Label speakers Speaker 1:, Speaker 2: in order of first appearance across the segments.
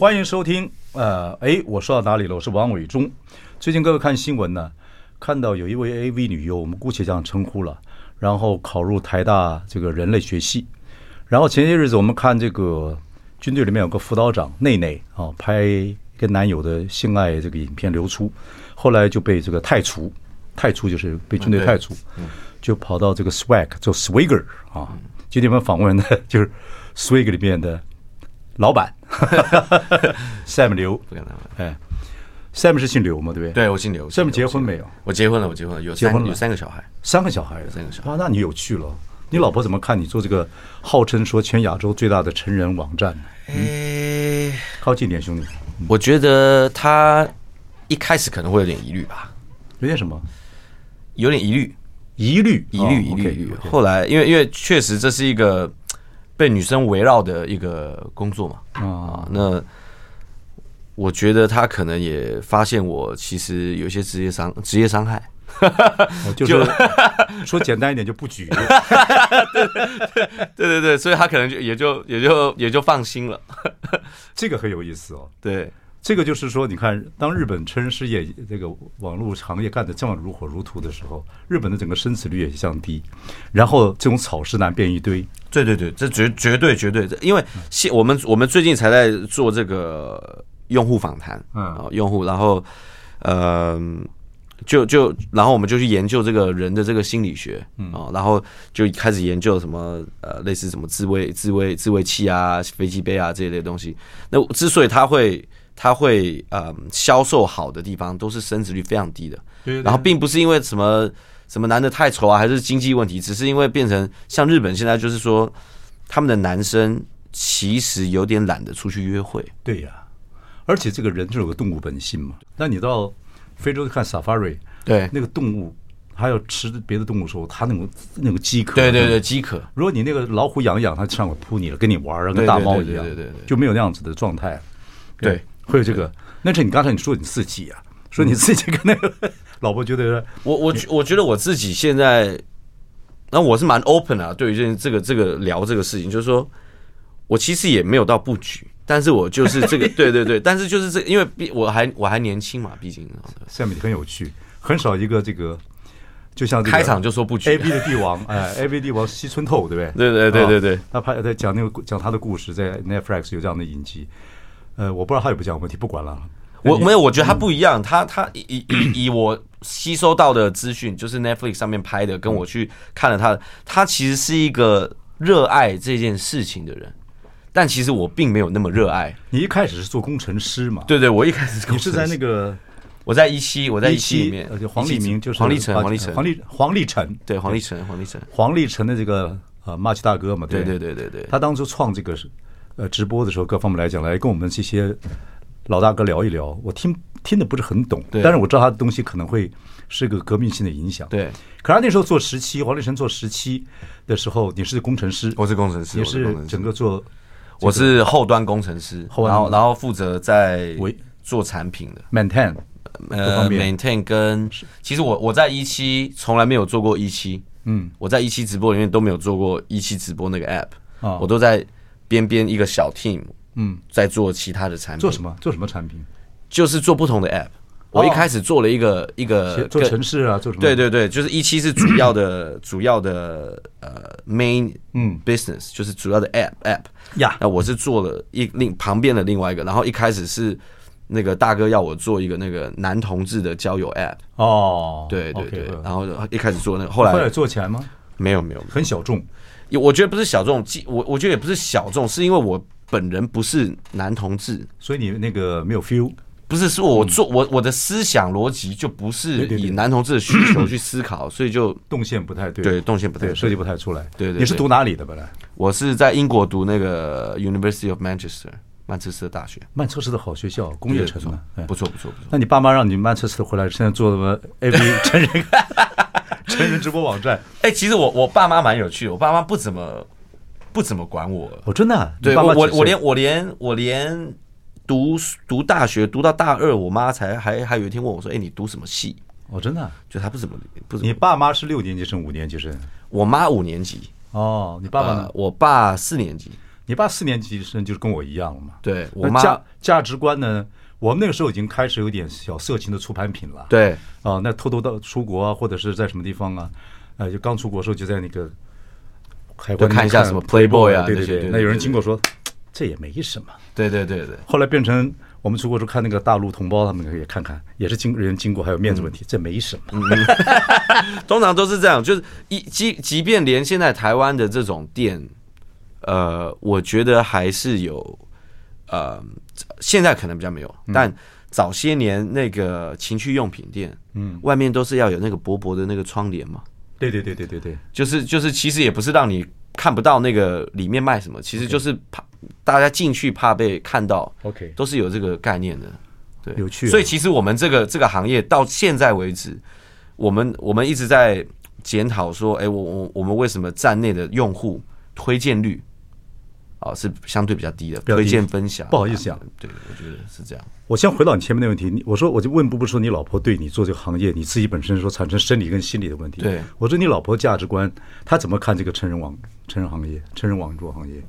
Speaker 1: 欢迎收听，呃，哎，我说到哪里了？我是王伟忠。最近各位看新闻呢，看到有一位 AV 女优，我们姑且这样称呼了，然后考入台大这个人类学系。然后前些日子我们看这个军队里面有个辅导长内内啊，拍跟男友的性爱这个影片流出，后来就被这个太除，太除就是被军队太除，就跑到这个 SWAG 做 Swigger 啊。今天我们访问的就是 Swigger 里面的。老板 Sam 刘，不跟他们。哎，Sam 是姓刘吗？对不对？
Speaker 2: 对，我姓刘。
Speaker 1: Sam 结婚没有？
Speaker 2: 我结婚了，我结婚了，有结婚了，有三个小孩，
Speaker 1: 三个小孩，
Speaker 2: 三个小孩。
Speaker 1: 哇，那你有趣了。你老婆怎么看你做这个号称说全亚洲最大的成人网站？嗯，靠近点，兄弟。
Speaker 2: 我觉得他一开始可能会有点疑虑吧。
Speaker 1: 有点什么？
Speaker 2: 有点，疑虑，
Speaker 1: 疑虑，
Speaker 2: 疑虑，疑虑。后来，因为因为确实这是一个。被女生围绕的一个工作嘛，啊，那我觉得他可能也发现我其实有些职业伤职业伤害，
Speaker 1: 就是说简单一点就不举，
Speaker 2: 对对对对，所以他可能就也就也就也就放心了，
Speaker 1: 这个很有意思哦，
Speaker 2: 对。
Speaker 1: 这个就是说，你看，当日本成人事业这个网络行业干得这么如火如荼的时候，日本的整个生死率也降低，然后这种草食男变一堆。
Speaker 2: 对对对，这绝绝对绝对，因为现我们我们最近才在做这个用户访谈，嗯，用户，然后呃，就就然后我们就去研究这个人的这个心理学，嗯，然后就开始研究什么呃，类似什么自慰自慰自慰器啊、飞机杯啊这一类东西。那之所以他会他会呃销售好的地方都是升值率非常低的，然后并不是因为什么什么男的太丑啊，还是经济问题，只是因为变成像日本现在就是说，他们的男生其实有点懒得出去约会。
Speaker 1: 对呀，而且这个人就有个动物本性嘛。那你到非洲看 Safari，对那个动物还要吃别的动物的时候，他那种那个饥渴，
Speaker 2: 对对对饥渴。
Speaker 1: 如果你那个老虎养一养，它上来扑你了，跟你玩儿，跟大猫一样，对对对，就没有那样子的状态。对。会有这个，那是你刚才你说你自己啊，说你自己跟那个老婆觉得，
Speaker 2: 我我我觉得我自己现在，那我是蛮 open 啊，对于这这个这个聊这个事情，就是说我其实也没有到布局，但是我就是这个，对对对，但是就是这个，因为毕我还我还年轻嘛，毕竟
Speaker 1: 下面很有趣，很少一个这个，就像
Speaker 2: 开场就说不举
Speaker 1: ，A B 的帝王，哎，A B 帝王西村透，对不对？
Speaker 2: 对对对对对，
Speaker 1: 他拍在讲那个讲他的故事，在 Netflix 有这样的影集。呃，我不知道他有没有讲问题，不管了。
Speaker 2: 我没有，我觉得他不一样。嗯、他他以以以我吸收到的资讯，就是 Netflix 上面拍的，跟我去看了他，他其实是一个热爱这件事情的人。但其实我并没有那么热爱。
Speaker 1: 你一开始是做工程师嘛？
Speaker 2: 对对，我一开始是
Speaker 1: 你是在那个
Speaker 2: 我在一期，我在一期里面，
Speaker 1: 而且黄立明就是
Speaker 2: 黄立成，黄立成，
Speaker 1: 黄立黄立成，
Speaker 2: 对黄立成，黄立成，
Speaker 1: 黄立成的这个呃马奇大哥嘛，对
Speaker 2: 对对对对，
Speaker 1: 他当初创这个是。呃，直播的时候，各方面来讲，来跟我们这些老大哥聊一聊。我听听的不是很懂，但是我知道他的东西可能会是一个革命性的影响。
Speaker 2: 对，
Speaker 1: 可是那时候做十七，黄立成做十七的时候，你是工程师，
Speaker 2: 我是工程师，
Speaker 1: 也是整个做，
Speaker 2: 我是后端工程师，然后然后负责在做产品的
Speaker 1: maintain，
Speaker 2: 呃，maintain 跟其实我我在一期从来没有做过一期，嗯，我在一期直播里面都没有做过一期直播那个 app，啊，我都在。边边一个小 team，嗯，在做其他的产品。
Speaker 1: 做什么？做什么产品？
Speaker 2: 就是做不同的 app。我一开始做了一个一个
Speaker 1: 做城市啊，做什么？
Speaker 2: 对对对，就是一期是主要的 主要的呃 main 嗯 business，就是主要的 app app 呀。那我是做了一另旁边的另外一个，然后一开始是那个大哥要我做一个那个男同志的交友 app。哦，对对对，然后一开始做那个，后来
Speaker 1: 后来做起来吗？
Speaker 2: 没有没有，
Speaker 1: 很小众。
Speaker 2: 我觉得不是小众，我我觉得也不是小众，是因为我本人不是男同志，
Speaker 1: 所以你那个没有 feel。
Speaker 2: 不是，是我做我我的思想逻辑就不是以男同志的需求去思考，所以就
Speaker 1: 动线不太对，
Speaker 2: 对，动线不太对，
Speaker 1: 设计不太出来。
Speaker 2: 对对，
Speaker 1: 你是读哪里的本来？
Speaker 2: 我是在英国读那个 University of Manchester，曼彻斯特大学，
Speaker 1: 曼彻斯特好学校，工业城嘛，
Speaker 2: 不错不错不错。
Speaker 1: 那你爸妈让你曼彻斯特回来，现在做什么？AV 成人成人直播网站？
Speaker 2: 哎，其实我我爸妈蛮有趣的，我爸妈不怎么不怎么管我。
Speaker 1: 我真的，
Speaker 2: 对我我我连我连我连读读大学读到大二，我妈才还还有一天问我说：“哎，你读什么系？”
Speaker 1: 哦真的，
Speaker 2: 就他不怎么不怎
Speaker 1: 么。你爸妈是六年级升，五年级生？
Speaker 2: 我妈五年级。
Speaker 1: 哦，你爸爸呢？
Speaker 2: 我爸四年级。
Speaker 1: 你爸四年级生就是跟我一样了嘛？
Speaker 2: 对，我妈
Speaker 1: 价价值观呢？我们那个时候已经开始有点小色情的出版品了。
Speaker 2: 对
Speaker 1: 啊，那偷偷到出国啊，或者是在什么地方啊？呃，就刚出国的时候就在那个海关
Speaker 2: 看一下什么 Playboy 啊，
Speaker 1: 对对对。那有人经过说，这也没什么。
Speaker 2: 对对对对。
Speaker 1: 后来变成我们出国时候看那个大陆同胞，他们也看看，也是经人经过还有面子问题，这没什么。
Speaker 2: 通常都是这样，就是一即即便连现在台湾的这种店。呃，我觉得还是有，呃，现在可能比较没有，但早些年那个情趣用品店，嗯，外面都是要有那个薄薄的那个窗帘嘛。
Speaker 1: 对对对对对对，
Speaker 2: 就是就是，其实也不是让你看不到那个里面卖什么，其实就是怕大家进去怕被看到。
Speaker 1: OK，
Speaker 2: 都是有这个概念的，对，
Speaker 1: 有趣。
Speaker 2: 所以其实我们这个这个行业到现在为止，我们我们一直在检讨说，哎，我我我们为什么站内的用户推荐率？哦，是相对比较低的，推荐分享。
Speaker 1: 不好意思讲，
Speaker 2: 对，我觉得是这样。
Speaker 1: 我先回到你前面的问题，你我说我就问，不不说你老婆对你做这个行业，你自己本身说产生生理跟心理的问题。
Speaker 2: 对，
Speaker 1: 我说你老婆价值观，她怎么看这个成人网成人行业、成人网络行业？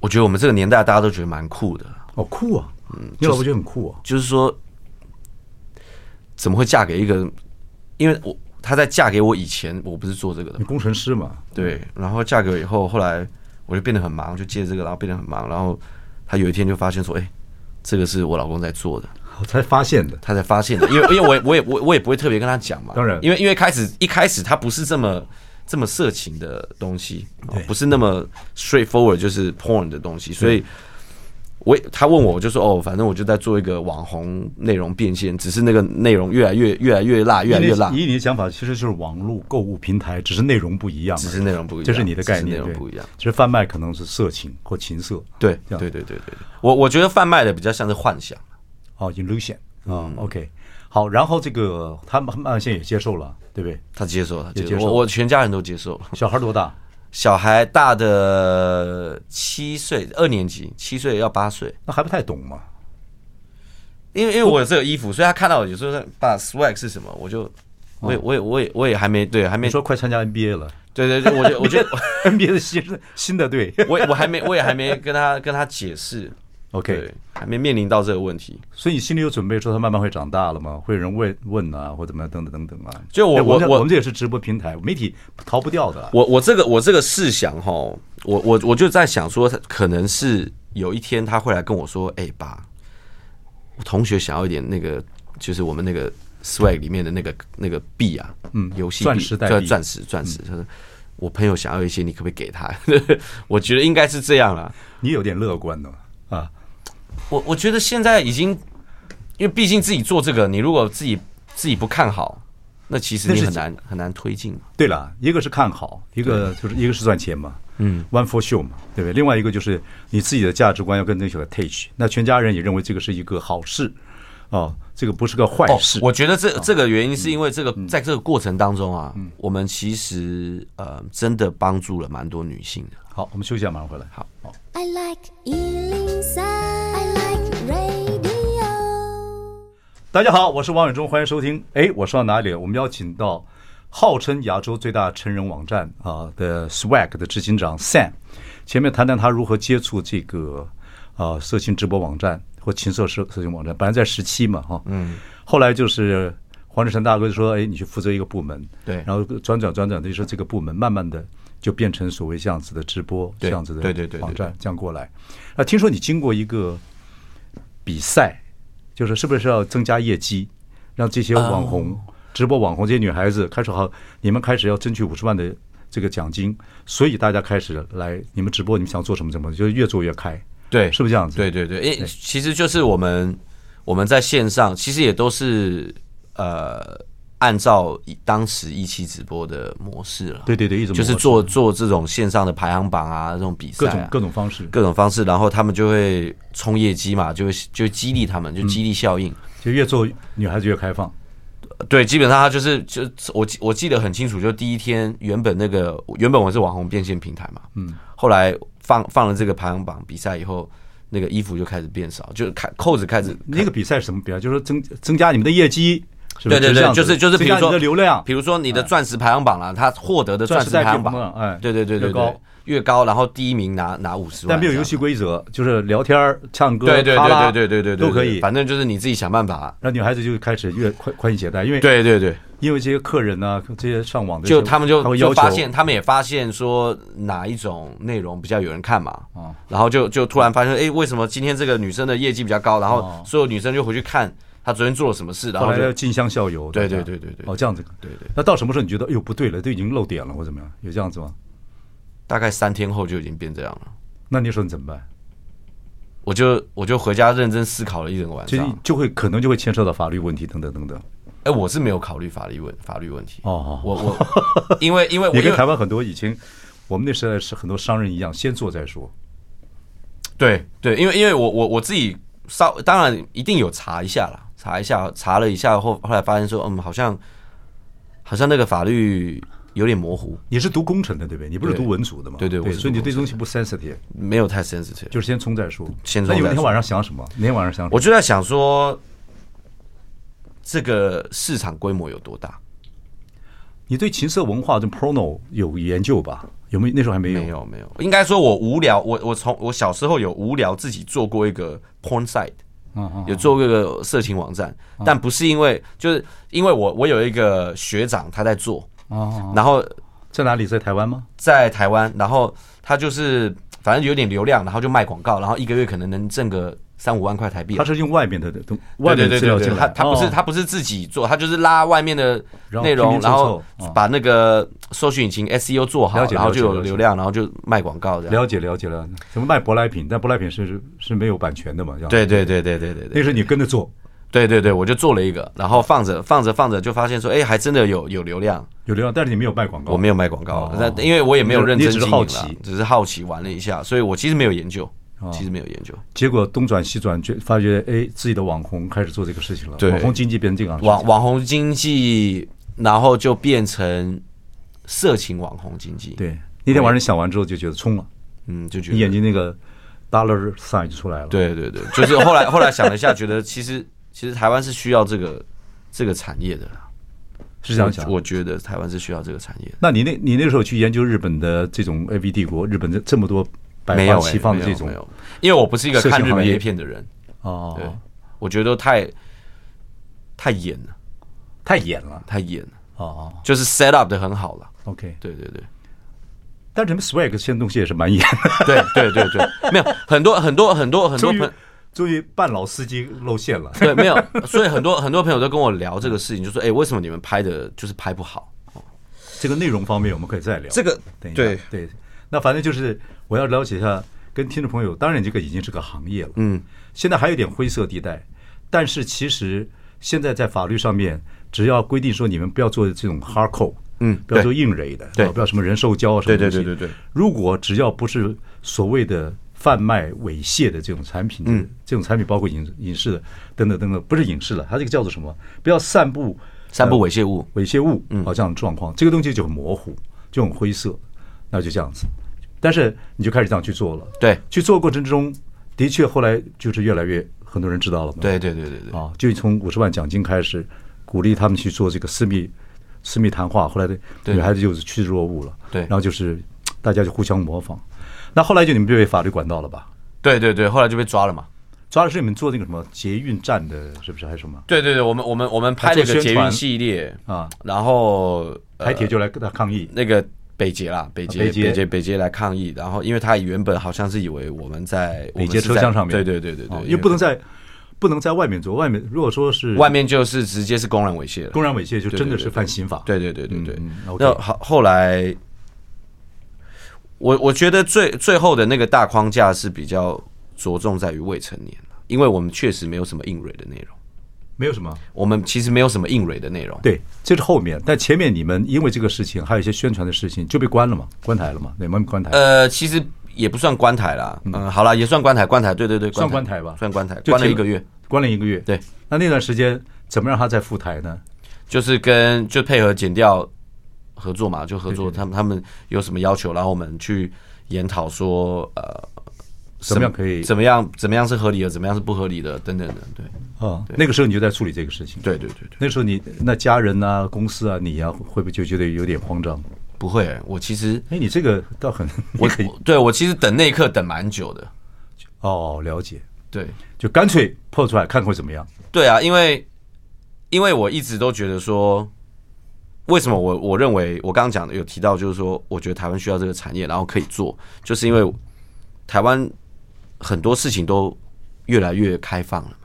Speaker 2: 我觉得我们这个年代大家都觉得蛮酷的。
Speaker 1: 哦，酷啊！嗯，你老婆觉得很酷啊？
Speaker 2: 就是说，怎么会嫁给一个？因为我她在嫁给我以前，我不是做这个的，
Speaker 1: 你工程师嘛？
Speaker 2: 对，然后嫁给我以后，后来。我就变得很忙，就借这个，然后变得很忙，然后他有一天就发现说：“哎，这个是我老公在做的。”
Speaker 1: 我才发现的，
Speaker 2: 他才发现的，因为 因为我也我也我我也不会特别跟他讲嘛。
Speaker 1: 当然，
Speaker 2: 因为因为开始一开始他不是这么这么色情的东西，不是那么 straightforward 就是 porn 的东西，所以。我他问我，我就说哦，反正我就在做一个网红内容变现，只是那个内容越来越越来越辣，越来越辣。
Speaker 1: 以你的想法，其实就是网络购物平台，只是内容不一样，
Speaker 2: 只是内容不一样，
Speaker 1: 这是你的概念，
Speaker 2: 内容不一样。
Speaker 1: 其实贩卖可能是色情或情色，
Speaker 2: 对，对对对对对。我我觉得贩卖的比较像是幻想，
Speaker 1: 哦，illusion 啊，OK，好，然后这个他们慢现在也接受了，对不对？
Speaker 2: 他接受了，接受，我我全家人都接受了。
Speaker 1: 小孩多大？
Speaker 2: 小孩大的七岁，二年级，七岁要八岁，
Speaker 1: 那还不太懂嘛？
Speaker 2: 因为因为我有这个衣服，所以他看到我有时候把 swag 是什么，我就我也我也我也我也还没对，还没。
Speaker 1: 说快参加 NBA 了，
Speaker 2: 对对对，我就我觉得
Speaker 1: NBA 的新新的队，
Speaker 2: 我我还没我也还没跟他跟他解释。
Speaker 1: OK，
Speaker 2: 还没面临到这个问题，
Speaker 1: 所以你心里有准备，说他慢慢会长大了吗？会有人问问啊，或怎么样，等等等等啊。
Speaker 2: 就我我
Speaker 1: 我们这也是直播平台，媒体逃不掉的。
Speaker 2: 我我这个我这个试想哈，我我我就在想说，他可能是有一天他会来跟我说，哎爸，我同学想要一点那个，就是我们那个 swag 里面的那个那个币啊，嗯，游戏
Speaker 1: 钻石代币，
Speaker 2: 钻石钻石。他说我朋友想要一些，你可不可以给他？我觉得应该是这样了。
Speaker 1: 你有点乐观呢啊。
Speaker 2: 我我觉得现在已经，因为毕竟自己做这个，你如果自己自己不看好，那其实你很难很难推进。
Speaker 1: 对了，一个是看好，一个就是一个是赚钱嘛，嗯，one for show 嘛，对不对？另外一个就是你自己的价值观要跟那些 touch，那全家人也认为这个是一个好事，哦，这个不是个坏事。
Speaker 2: 我觉得这这个原因是因为这个在这个过程当中啊，我们其实呃真的帮助了蛮多女性的。
Speaker 1: 好，我们休息一下，马上回来。好，好。I like 大家好，我是王伟忠，欢迎收听。哎，我说到哪里了？我们邀请到号称亚洲最大成人网站啊的 Swag 的执行长 Sam，前面谈谈他如何接触这个啊色情直播网站或情色色色情网站。本来在十七嘛，哈，嗯，后来就是黄志成大哥就说，哎，你去负责一个部门，
Speaker 2: 对，
Speaker 1: 然后转转转转，就说这个部门慢慢的就变成所谓这样子的直播，这样子的对对对网站这样过来。啊，听说你经过一个比赛。就是是不是要增加业绩，让这些网红、直播网红这些女孩子开始好，你们开始要争取五十万的这个奖金，所以大家开始来你们直播，你们想做什么什么，就是越做越开，
Speaker 2: 对，
Speaker 1: 是不是这样子？
Speaker 2: 对对对，诶，其实就是我们我们在线上，其实也都是呃按照当时一期直播的模式了。
Speaker 1: 对对对，一种
Speaker 2: 就是做做这种线上的排行榜啊，这种比赛、啊，
Speaker 1: 各种各种方式，
Speaker 2: 各种方式，然后他们就会冲业绩嘛，就会就激励他们，就激励效应、嗯，
Speaker 1: 就越做女孩子越开放。
Speaker 2: 对，基本上他就是就我我记得很清楚，就第一天原本那个原本我是网红变现平台嘛，嗯，后来放放了这个排行榜比赛以后。那个衣服就开始变少，就开扣子开始。
Speaker 1: 那个比赛是什么比赛？就是增增加你们的业绩，
Speaker 2: 对对对，就是就是，比如说
Speaker 1: 的流量，
Speaker 2: 比如说你的钻石排行榜了，他获得的钻石排行榜，哎，对对对对对，越高，然后第一名拿拿五十万。
Speaker 1: 但没有游戏规则，就是聊天、唱歌、
Speaker 2: 对对对对对对对
Speaker 1: 都可以，
Speaker 2: 反正就是你自己想办法。
Speaker 1: 让女孩子就开始越宽宽衣解带，因为
Speaker 2: 对对对。
Speaker 1: 因为这些客人呢，这些上网的，
Speaker 2: 就他们就就发现，他们也发现说哪一种内容比较有人看嘛，然后就就突然发现，哎，为什么今天这个女生的业绩比较高？然后所有女生就回去看她昨天做了什么事，然后就
Speaker 1: 镜像效尤。
Speaker 2: 对对对对对，
Speaker 1: 哦，这样子，对对。那到什么时候你觉得，哎呦不对了，都已经漏点了，或怎么样？有这样子吗？
Speaker 2: 大概三天后就已经变这样了。
Speaker 1: 那你说你怎么办？
Speaker 2: 我就我就回家认真思考了一整个晚上，
Speaker 1: 就就会可能就会牵涉到法律问题等等等等。
Speaker 2: 哎，我是没有考虑法律问法律问题
Speaker 1: 哦，
Speaker 2: 我我因为因为我
Speaker 1: 跟台湾很多以前我们那时代是很多商人一样，先做再说。
Speaker 2: 对对，因为因为我我我自己稍当然一定有查一下啦，查一下查了一下后后来发现说，嗯，好像好像那个法律有点模糊。
Speaker 1: 你是读工程的对不对？你不是读文组的吗？
Speaker 2: 对对对，
Speaker 1: 所以你对东西不 sensitive，
Speaker 2: 没有太 sensitive，
Speaker 1: 就是先冲再说。
Speaker 2: 先冲。
Speaker 1: 那有一天晚上想什么？那天晚上想什么？
Speaker 2: 我就在想说。这个市场规模有多大？
Speaker 1: 你对情色文化的 porno 有研究吧？有没有？那时候还没有。
Speaker 2: 没有，没有。应该说，我无聊。我我从我小时候有无聊，自己做过一个 porn site，有做过一个色情网站，但不是因为，就是因为我我有一个学长他在做，然后
Speaker 1: 在哪里？在台湾吗？
Speaker 2: 在台湾。然后他就是反正有点流量，然后就卖广告，然后一个月可能能挣个。三五万块台币，
Speaker 1: 他是用外面的东，
Speaker 2: 外面的资料进来，他他不是他不是自己做，他就是拉外面的内容，然后把那个搜索引擎 SEO 做好，然后就有流量，然后就卖广告这样。
Speaker 1: 了解了解了，什么卖舶来品？但舶来品是是没有版权的嘛？
Speaker 2: 对对对对对对，
Speaker 1: 那时候你跟着做，
Speaker 2: 对对对，我就做了一个，然后放着放着放着，就发现说，哎，还真的有有流量，
Speaker 1: 有流量，但是你没有卖广告，
Speaker 2: 我没有卖广告，那因为我也没有认真经营，只是好奇玩了一下，所以我其实没有研究。其实没有研究，
Speaker 1: 结果东转西转，就发觉哎，自己的网红开始做这个事情了。
Speaker 2: 对，
Speaker 1: 网红经济变成这样。
Speaker 2: 网网红经济，然后就变成色情网红经济。
Speaker 1: 对，那天晚上想完之后就觉得冲了，
Speaker 2: 嗯，就觉得
Speaker 1: 你眼睛那个 dollar sign 就出来了。
Speaker 2: 对对对，就是后来 后来想了一下，觉得其实其实台湾是需要这个这个产业的，
Speaker 1: 是这样想。
Speaker 2: 我觉得台湾是需要这个产业。
Speaker 1: 那你那你那时候去研究日本的这种 AV 帝国，日本的这么多。
Speaker 2: 没有西方的这种，没有，因为我不是一个看日本 A 片的人
Speaker 1: 哦。
Speaker 2: 对，我觉得太太演了，
Speaker 1: 太演了，
Speaker 2: 太演了。
Speaker 1: 哦，
Speaker 2: 就是 set up 的很好了。
Speaker 1: OK，
Speaker 2: 对对对。
Speaker 1: 但你们 swag 这些东西也是蛮演的。
Speaker 2: 对对对对，没有很多很多很多很多朋，
Speaker 1: 终于半老司机露馅了。
Speaker 2: 对，没有，所以很多很多朋友都跟我聊这个事情，就说：“哎，为什么你们拍的就是拍不好？”
Speaker 1: 这个内容方面我们可以再聊。
Speaker 2: 这个对
Speaker 1: 对。那反正就是我要了解一下，跟听众朋友，当然这个已经是个行业了，嗯，现在还有点灰色地带，但是其实现在在法律上面，只要规定说你们不要做这种 hardcore，嗯，不要做硬蕊的，对，不要什么人兽交什么东西，对对对对对。如果只要不是所谓的贩卖猥亵的这种产品，嗯，这种产品包括影影视的等等等等，不是影视了，它这个叫做什么？不要散布
Speaker 2: 散布猥亵物，
Speaker 1: 猥亵物，嗯，啊，这样的状况，这个东西就很模糊，就很灰色，那就这样子。但是你就开始这样去做了，
Speaker 2: 对，
Speaker 1: 去做过程之中，的确后来就是越来越很多人知道了嘛，
Speaker 2: 对对对对对，
Speaker 1: 啊，就从五十万奖金开始鼓励他们去做这个私密私密谈话，后来的女孩子就是趋之若鹜了，
Speaker 2: 对，
Speaker 1: 然后就是大家就互相模仿，那后来就你们就被法律管到了吧？
Speaker 2: 对对对，后来就被抓了嘛，
Speaker 1: 抓的是你们做那个什么捷运站的，是不是还是什么？
Speaker 2: 对对对，我们我们我们拍了一个捷运系列啊，然后
Speaker 1: 台铁就来跟他抗议。
Speaker 2: 那个。北捷啦，北捷，北捷，北捷来抗议，然后因为他原本好像是以为我们在
Speaker 1: 北捷车厢上面，
Speaker 2: 对对对对对，
Speaker 1: 因为不能在不能在外面做，外面如果说是
Speaker 2: 外面就是直接是公然猥亵了，
Speaker 1: 公然猥亵就真的是犯刑法，
Speaker 2: 对对对对对。那好后来，我我觉得最最后的那个大框架是比较着重在于未成年，因为我们确实没有什么硬蕊的内容，
Speaker 1: 没有什么，
Speaker 2: 我们其实没有什么硬蕊的内容。
Speaker 1: 对，这是后面，但前面你们因为这个事情，还有一些宣传的事情，就被关了嘛，关台了嘛，你们关台？
Speaker 2: 呃，其实也不算关台啦，嗯，好了，也算关台，关台，对对对，
Speaker 1: 算关台吧，
Speaker 2: 算关台，关了一个月，
Speaker 1: 关了一个月。
Speaker 2: 对，
Speaker 1: 那那段时间怎么让他再复台呢？
Speaker 2: 就是跟就配合剪掉合作嘛，就合作，他们他们有什么要求，然后我们去研讨说，呃。
Speaker 1: 怎么样可以？
Speaker 2: 怎么样？怎么样是合理的？怎么样是不合理的？等等的，对。
Speaker 1: 啊，那个时候你就在处理这个事情。
Speaker 2: 对对对对。
Speaker 1: 那时候你那家人啊、公司啊、你啊，会不会就觉得有点慌张？
Speaker 2: 不会，我其实，
Speaker 1: 哎，你这个倒很，
Speaker 2: 我可以。对我其实等那一刻等蛮久的。
Speaker 1: 哦，了解。
Speaker 2: 对，
Speaker 1: 就干脆破出来看会怎么样？
Speaker 2: 对啊，因为因为我一直都觉得说，为什么我我认为我刚刚讲的有提到，就是说，我觉得台湾需要这个产业，然后可以做，就是因为台湾。很多事情都越来越开放了嘛？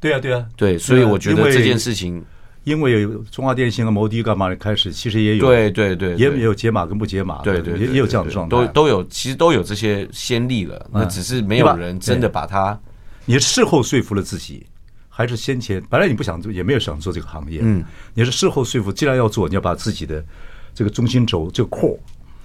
Speaker 1: 对啊，对啊，
Speaker 2: 对，所以我觉得这件事情，
Speaker 1: 因为有中华电信和摩的干嘛的开始，其实也有
Speaker 2: 对对对，
Speaker 1: 也有解码跟不解码，
Speaker 2: 对对，
Speaker 1: 也也有这样的状态，
Speaker 2: 都都有，其实都有这些先例了，那只是没有人真的把它。
Speaker 1: 你事后说服了自己，还是先前本来你不想做，也没有想做这个行业，嗯，你是事后说服，既然要做，你要把自己的这个中心轴这个 core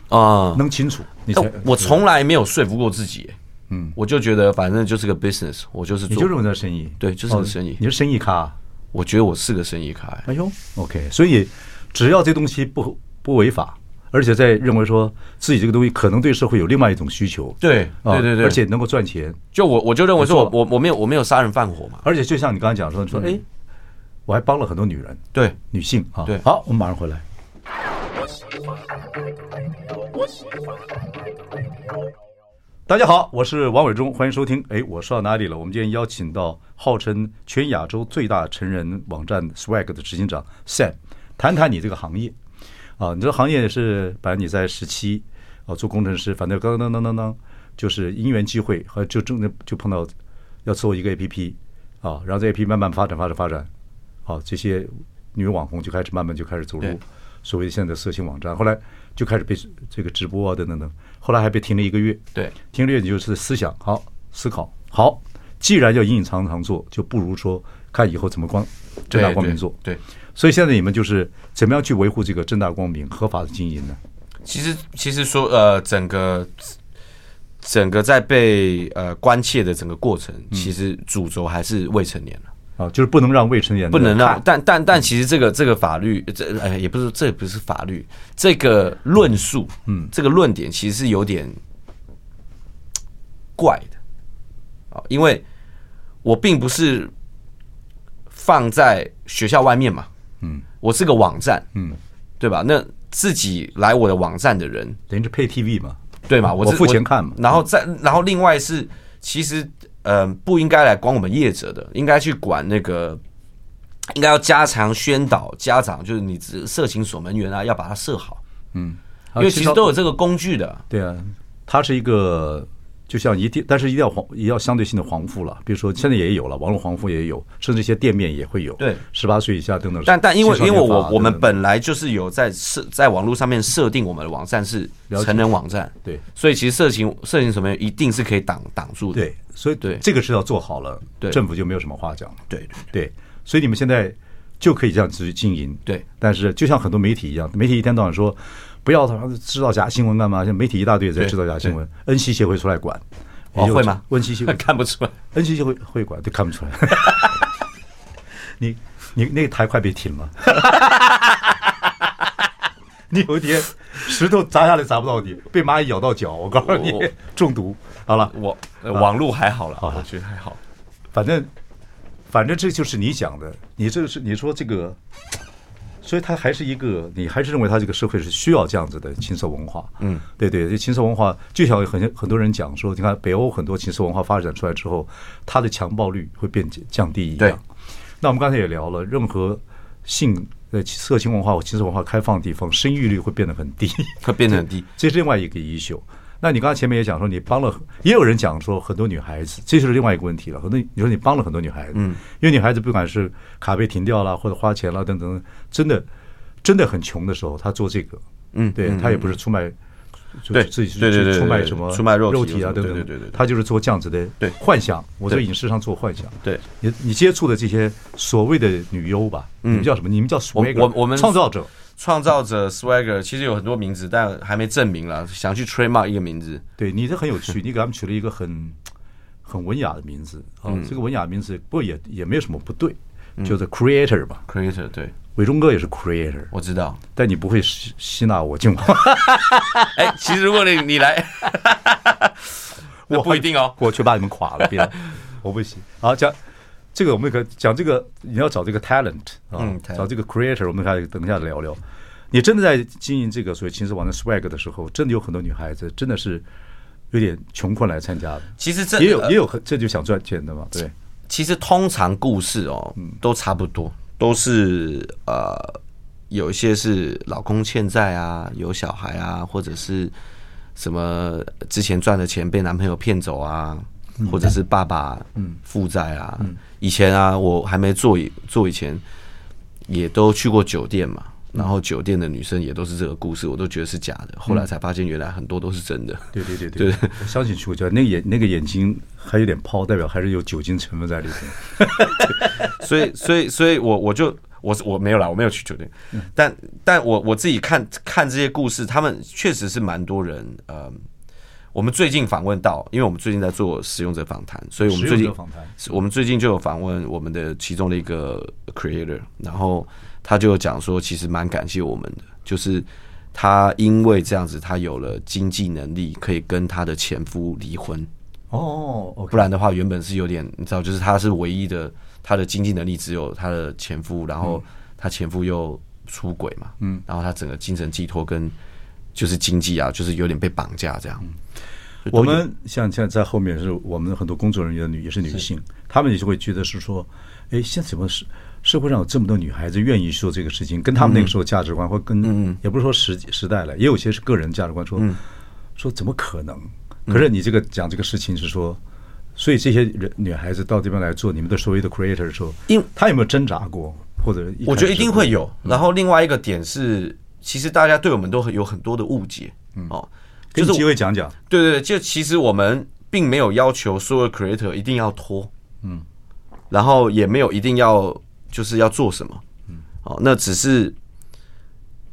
Speaker 1: 啊弄清楚。你才
Speaker 2: 我从来没有说服过自己。嗯，我就觉得反正就是个 business，我就是做，
Speaker 1: 你就认为那生意，
Speaker 2: 对，就是个生意。
Speaker 1: 你是生意咖，
Speaker 2: 我觉得我是个生意咖。
Speaker 1: 哎。呦，OK，所以只要这东西不不违法，而且在认为说自己这个东西可能对社会有另外一种需求，
Speaker 2: 对，对对对，
Speaker 1: 而且能够赚钱，
Speaker 2: 就我我就认为说我我我没有我没有杀人放火嘛，
Speaker 1: 而且就像你刚才讲说说，哎，我还帮了很多女人，
Speaker 2: 对，
Speaker 1: 女性啊，
Speaker 2: 对，
Speaker 1: 好，我们马上回来。大家好，我是王伟忠，欢迎收听。哎，我说到哪里了？我们今天邀请到号称全亚洲最大成人网站 Swag 的执行长 Sam，谈谈你这个行业啊。你这个行业是，反正你在十七啊做工程师，反正刚刚当当当当，就是因缘机会，和就正就碰到要做一个 APP 啊，然后这 APP 慢慢发展发展发展，好，这些女网红就开始慢慢就开始走入所谓现在的色情网站，后来就开始被这个直播啊等等等。后来还被停了一个月，
Speaker 2: 对，
Speaker 1: 停了一个月就是思想好思考好。既然要隐隐藏藏做，就不如说看以后怎么光正大光明做。
Speaker 2: 对，对，
Speaker 1: 所以现在你们就是怎么样去维护这个正大光明合法的经营呢？
Speaker 2: 其实，其实说呃，整个整个在被呃关切的整个过程，其实主轴还是未成年了。
Speaker 1: 啊，就是不能让未成年人
Speaker 2: 不能让，但但但其实这个这个法律，这哎也不是，这不是法律，这个论述，嗯，这个论点其实是有点怪的啊，因为我并不是放在学校外面嘛，嗯，我是个网站，嗯，对吧？那自己来我的网站的人，
Speaker 1: 等于是 pay TV 嘛，
Speaker 2: 对嘛？
Speaker 1: 我付钱看嘛，
Speaker 2: 然后再然后另外是其实。嗯、呃，不应该来管我们业者的，应该去管那个，应该要加强宣导家长，就是你色情守门员啊，要把它设好。嗯，因为其实都有这个工具的。
Speaker 1: 对啊，它是一个，就像一定，但是一定要黄，也要相对性的黄附了。比如说现在也有了网络黄附也有，甚至一些店面也会有。对，十八岁以下等等。
Speaker 2: 但但因为因为我我们本来就是有在设在网络上面设定我们的网站是成人网站，对，所以其实色情色情什么一定是可以挡挡住的。
Speaker 1: 对。所以，对这个是要做好了，对政府就没有什么话讲了。
Speaker 2: 对对
Speaker 1: 对，所以你们现在就可以这样子去经营。对，但是就像很多媒体一样，媒体一天到晚说不要他制造假新闻干嘛？像媒体一大堆在制造假新闻。恩熙协会出来管，
Speaker 2: 哦会吗？
Speaker 1: 恩熙协会
Speaker 2: 看不出来，
Speaker 1: 恩熙协会会管，都看不出来。你你那个台快被停了，你有一天石头砸下来砸不到你，被蚂蚁咬到脚，我告诉你中毒。好了，
Speaker 2: 我网络还好了，好，我觉得还好。
Speaker 1: 反正，反正这就是你讲的，你这个是你说这个，所以他还是一个，你还是认为他这个社会是需要这样子的情色文化。嗯，对对，这情色文化就像很很多人讲说，你看北欧很多情色文化发展出来之后，它的强暴率会变降低一样。对。那我们刚才也聊了，任何性呃色情文化或情色文化开放的地方，生育率会变得很低，
Speaker 2: 它变得很低，
Speaker 1: 这是另外一个 issue。那你刚才前面也讲说，你帮了，也有人讲说很多女孩子，这就是另外一个问题了。很多你说你帮了很多女孩子，嗯，因为女孩子不管是卡被停掉了，或者花钱了等等，真的真的很穷的时候，她做这个，嗯，对她也不是出卖，就是自己去去出卖什么
Speaker 2: 出卖肉
Speaker 1: 肉体啊等等，对对对，他就是做这样子的对幻想。我在影视上做幻想。
Speaker 2: 对，
Speaker 1: 你你接触的这些所谓的女优吧，你们叫什么？你们叫 swagger，
Speaker 2: 我我们
Speaker 1: 创造者，
Speaker 2: 创造者 swagger，其实有很多名字，但还没证明了，想去 trademark 一个名字。
Speaker 1: 对，你这很有趣，你给他们取了一个很很文雅的名字啊，这个文雅名字不过也也没有什么不对，就是 creator 吧
Speaker 2: ，creator 对。
Speaker 1: 伟忠哥也是 creator，
Speaker 2: 我知道，
Speaker 1: 但你不会吸吸纳我进来。
Speaker 2: 哎，其实如果你你来，我不一定哦，
Speaker 1: 我去把你们垮了，别，我不行。好，讲这个，我们可讲这个，你要找这个 talent 啊，嗯、找这个 creator，我们还等一下聊聊。你真的在经营这个所谓秦始皇的 swag 的时候，真的有很多女孩子真的是有点穷困来参加的。
Speaker 2: 其实这
Speaker 1: 也有也有很这就想赚钱的嘛，对。
Speaker 2: 其实通常故事哦，都差不多。都是呃，有一些是老公欠债啊，有小孩啊，或者是什么之前赚的钱被男朋友骗走啊，或者是爸爸负债啊。以前啊，我还没做做以前，也都去过酒店嘛，然后酒店的女生也都是这个故事，我都觉得是假的。后来才发现，原来很多都是真的。
Speaker 1: 对对对对，我相信去过酒店，那个眼那个眼睛还有点泡，代表还是有酒精成分在里面。
Speaker 2: 所以，所以，所以我我就我我没有啦，我没有去酒店，但但我我自己看看这些故事，他们确实是蛮多人。呃，我们最近访问到，因为我们最近在做使用者访谈，所以我们最近访谈，我们最近就有访问我们的其中的一个 creator，然后他就讲说，其实蛮感谢我们的，就是他因为这样子，他有了经济能力，可以跟他的前夫离婚。
Speaker 1: 哦，
Speaker 2: 不然的话，原本是有点，你知道，就是他是唯一的。他的经济能力只有他的前夫，然后他前夫又出轨嘛，嗯，然后他整个精神寄托跟就是经济啊，就是有点被绑架这样。
Speaker 1: 我们像像在后面是我们很多工作人员女也是女性，她们也就会觉得是说，哎，现在怎么是社会上有这么多女孩子愿意做这个事情，跟他们那个时候价值观或跟也不是说时时代了，也有些是个人价值观说说怎么可能？可是你这个讲这个事情是说。所以这些人女孩子到这边来做你们的所谓的 creator 的时候，因她有没有挣扎过？或者
Speaker 2: 我觉得一定会有。然后另外一个点是，其实大家对我们都很有很多的误解。哦，
Speaker 1: 就是机会讲讲。
Speaker 2: 对对对，就其实我们并没有要求所有 creator 一定要拖，嗯，然后也没有一定要就是要做什么，嗯，哦，那只是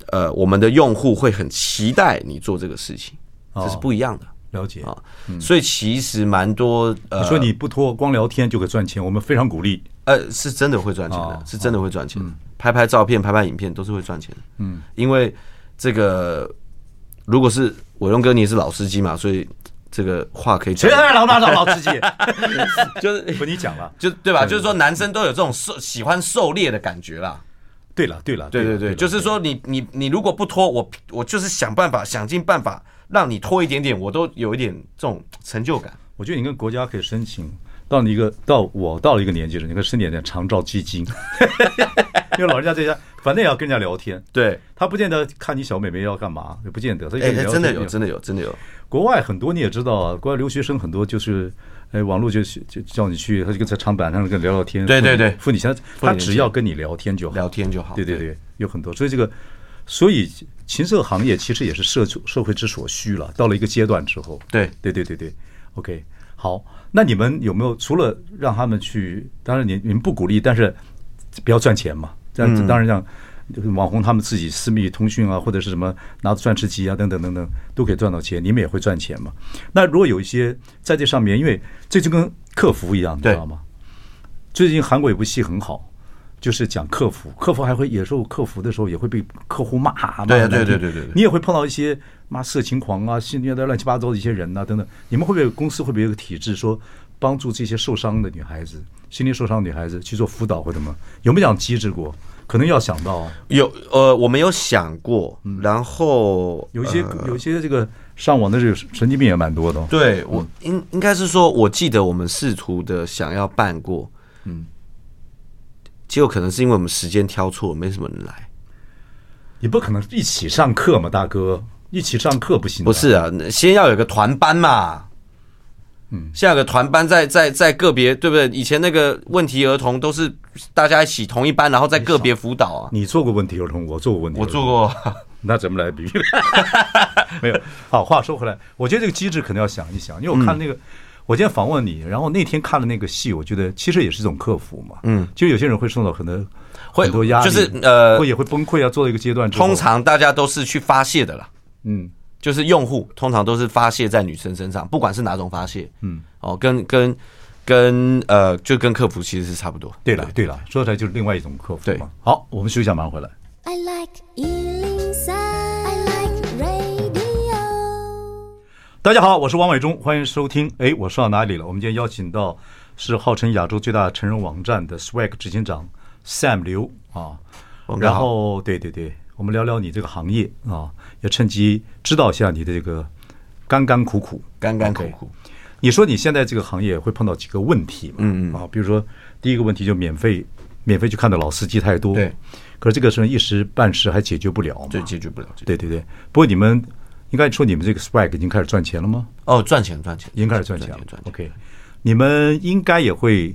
Speaker 2: 呃，我们的用户会很期待你做这个事情，这是不一样的。
Speaker 1: 了解啊，
Speaker 2: 所以其实蛮多呃，
Speaker 1: 说你不拖光聊天就可以赚钱，我们非常鼓励。
Speaker 2: 呃，是真的会赚钱的，是真的会赚钱的。拍拍照片、拍拍影片都是会赚钱的。嗯，因为这个如果是伟龙哥，你是老司机嘛，所以这个话可以讲。
Speaker 1: 老老老老司机，就是 和你讲了，
Speaker 2: 就对吧？就是说男生都有这种狩喜欢狩猎的感觉啦。
Speaker 1: 对了，对了，
Speaker 2: 对对对，就是说你你你如果不脱，我我就是想办法，想尽办法。让你脱一点点，我都有一点这种成就感。
Speaker 1: 我觉得你跟国家可以申请，到你一个到我到了一个年纪了，你可以申请点长照基金，因为老人家在家反正也要跟人家聊天，
Speaker 2: 对，
Speaker 1: 他不见得看你小妹妹要干嘛，也不见得。所以
Speaker 2: 哎，真的有，真的有，真的有。
Speaker 1: 国外很多你也知道啊，国外留学生很多就是，哎，网络就就叫你去，他就跟在长板上跟聊聊天，
Speaker 2: 对对对，
Speaker 1: 付你钱，他只要跟你聊天就好，
Speaker 2: 聊天就好。
Speaker 1: 对对对，有很多，所以这个。所以，情色行业其实也是社社会之所需了。到了一个阶段之后，
Speaker 2: 对
Speaker 1: 对对对对，OK，好。那你们有没有除了让他们去？当然，你你们不鼓励，但是不要赚钱嘛。这样子，当然让网红他们自己私密通讯啊，或者是什么拿着钻石机啊等等等等，都可以赚到钱。你们也会赚钱嘛？那如果有一些在这上面，因为这就跟客服一样，你知道吗？最近韩国有部戏很好。就是讲客服，客服还会有时候客服的时候也会被客户骂，
Speaker 2: 对对对对对，
Speaker 1: 你也会碰到一些妈色情狂啊、性虐待乱七八糟的一些人呐、等等。你们会不会公司会不会有个体制说帮助这些受伤的女孩子、心灵受伤的女孩子去做辅导或者什么？有没有这样机制过？可能要想到
Speaker 2: 有呃，我们有想过，然后
Speaker 1: 有一些有一些这个上网的这个神经病也蛮多的。
Speaker 2: 对我应应该是说，我记得我们试图的想要办过，嗯。结果可能是因为我们时间挑错，没什么人来。
Speaker 1: 你不可能一起上课嘛，大哥，一起上课不行。
Speaker 2: 不是啊，先要有个团班嘛。嗯，先有个团班在，在在在个别，对不对？以前那个问题儿童都是大家一起同一班，然后在个别辅导啊。
Speaker 1: 你做过问题儿童，我做过问题儿童，
Speaker 2: 我做过。
Speaker 1: 那怎么来比喻？没有。好，话说回来，我觉得这个机制可能要想一想，因为我看那个，我今天访问你，然后那天看了那个戏，我觉得其实也是一种克服嘛。嗯，就有些人会受到很多很多压力，
Speaker 2: 就是呃，
Speaker 1: 会也会崩溃，啊做一个阶段。
Speaker 2: 通常大家都是去发泄的啦。嗯，就是用户通常都是发泄在女生身上，不管是哪种发泄。嗯，哦，跟跟跟呃，就跟客服其实是差不多。
Speaker 1: 对了对了，说出来就是另外一种客服嘛。好，我们休息一下，马上回来。I like 大家好，我是王伟忠，欢迎收听。哎，我说到哪里了？我们今天邀请到是号称亚洲最大成人网站的 Swag 执行长 Sam 刘啊。然后，对对对，我们聊聊你这个行业啊，也趁机知道一下你的这个甘甘苦苦，
Speaker 2: 甘甘苦苦。
Speaker 1: 你说你现在这个行业会碰到几个问题嘛？嗯嗯啊，比如说第一个问题就免费，免费去看的老司机太多。
Speaker 2: 对。
Speaker 1: 可是这个事一时半时还解决不了嘛？
Speaker 2: 对，解决不了。
Speaker 1: 对对对。不过你们。应该说你们这个 Swag 已经开始赚钱了吗？
Speaker 2: 哦，赚钱赚钱，
Speaker 1: 已经开始赚钱了。OK，你们应该也会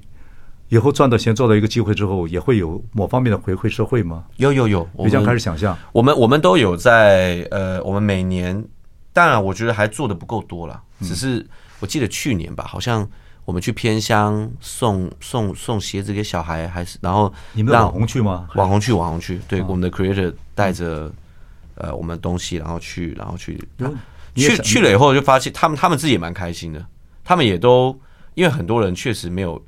Speaker 1: 以后赚到钱，做到一个机会之后，也会有某方面的回馈社会吗？
Speaker 2: 有有有，
Speaker 1: 比较开始想象。
Speaker 2: 我们我们都有在呃，我们每年，当然我觉得还做的不够多了。只是我记得去年吧，好像我们去偏乡送送送鞋子给小孩，还是然后
Speaker 1: 你们网红去吗？
Speaker 2: 网红去网红去，对，我们的 Creator 带着。呃，我们的东西，然后去，然后去，去去了以后就发现，他们他们自己也蛮开心的。他们也都因为很多人确实没有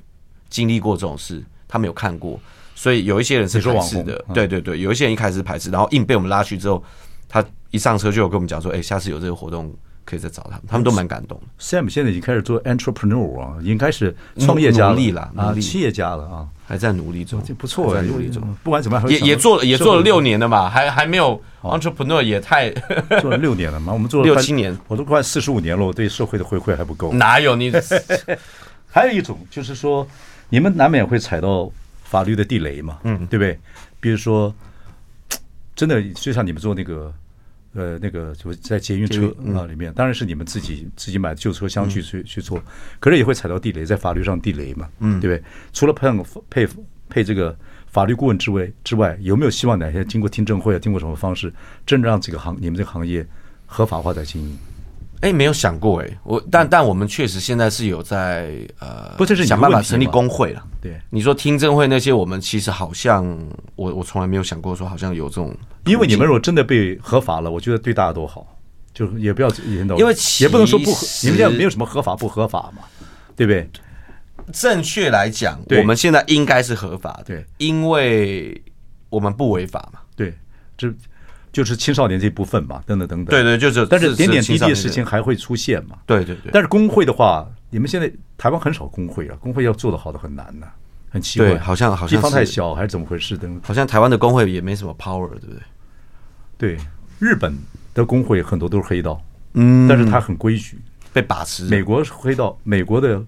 Speaker 2: 经历过这种事，他们有看过，所以有一些人是排斥的。对对对，有一些人一开始是排斥，然后硬被我们拉去之后，他一上车就有跟我们讲说：“哎，下次有这个活动可以再找他们。”他们都蛮感动。
Speaker 1: Sam 现在已经开始做 entrepreneur 啊，已经开始创业家
Speaker 2: 了
Speaker 1: 啊，企业家了啊。
Speaker 2: 还在努力中，
Speaker 1: 这不错在，努力中。不管怎么样，
Speaker 2: 也也做了，也做了六年了嘛，还还没有 entrepreneur 也太
Speaker 1: 做了六年了嘛，我们做了
Speaker 2: 六七年，
Speaker 1: 我都快四十五年了，我对社会的回馈还不够。
Speaker 2: 哪有你？
Speaker 1: 还有一种就是说，你们难免会踩到法律的地雷嘛，嗯，对不对？比如说，真的就像你们做那个。呃，那个就在捷运车啊里面，当然是你们自己自己买的旧车厢去去去做，可是也会踩到地雷，在法律上地雷嘛，嗯，对不对？除了配配配这个法律顾问之外之外，有没有希望哪些经过听证会啊，经过什么方式，真的让这个行你们这个行业合法化在经营？
Speaker 2: 哎，没有想过哎，我但但我们确实现在是有在呃，不，这是想办法成立工会了。
Speaker 1: 对，
Speaker 2: 你说听证会那些，我们其实好像我我从来没有想过说好像有这种，
Speaker 1: 因为你们如果真的被合法了，我觉得对大家都好，就也不要引导，因为也不能说不合，你们这样没有什么合法不合法嘛，对不对？
Speaker 2: 正确来讲，我们现在应该是合法的，对，因为我们不违法嘛，
Speaker 1: 对，这。就是青少年这一部分嘛，等等等等。
Speaker 2: 对对，就是。
Speaker 1: 但是点点滴滴的事情还会出现嘛？
Speaker 2: 对对对。
Speaker 1: 但是工会的话，你们现在台湾很少工会了，工会要做的好的很难呐，很奇怪。
Speaker 2: 对，好像好像
Speaker 1: 地方太小还是怎么回事？等。
Speaker 2: 好像台湾的工会也没什么 power，对不对？
Speaker 1: 对，日本的工会很多都是黑道，嗯，但是他很规矩，
Speaker 2: 被把持。
Speaker 1: 美国是黑道，美国的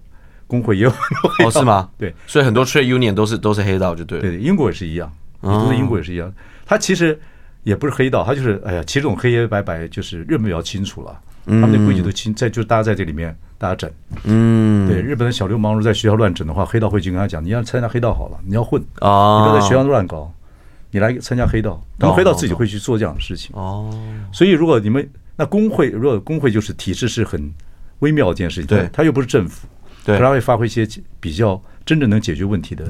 Speaker 1: 工会也有很多黑道。
Speaker 2: 哦，是吗？
Speaker 1: 对，
Speaker 2: 所以很多 trade union 都是都是黑道，就对。
Speaker 1: 对，英国也是一样，都是英国也是一样。他其实。也不是黑道，他就是哎呀，其实这种黑黑白白就是日本比较清楚了，他们的规矩都清，在就是大家在这里面大家整，嗯，对，日本的小流氓如果在学校乱整的话，黑道会去跟他讲，你要参加黑道好了，你要混。啊，你不要在学校乱搞，你来参加黑道，然后黑道自己会去做这样的事情。哦。所以如果你们那工会，如果工会就是体制是很微妙的一件事情，对，他又不是政府，对，他会发挥一些比较真正能解决问题的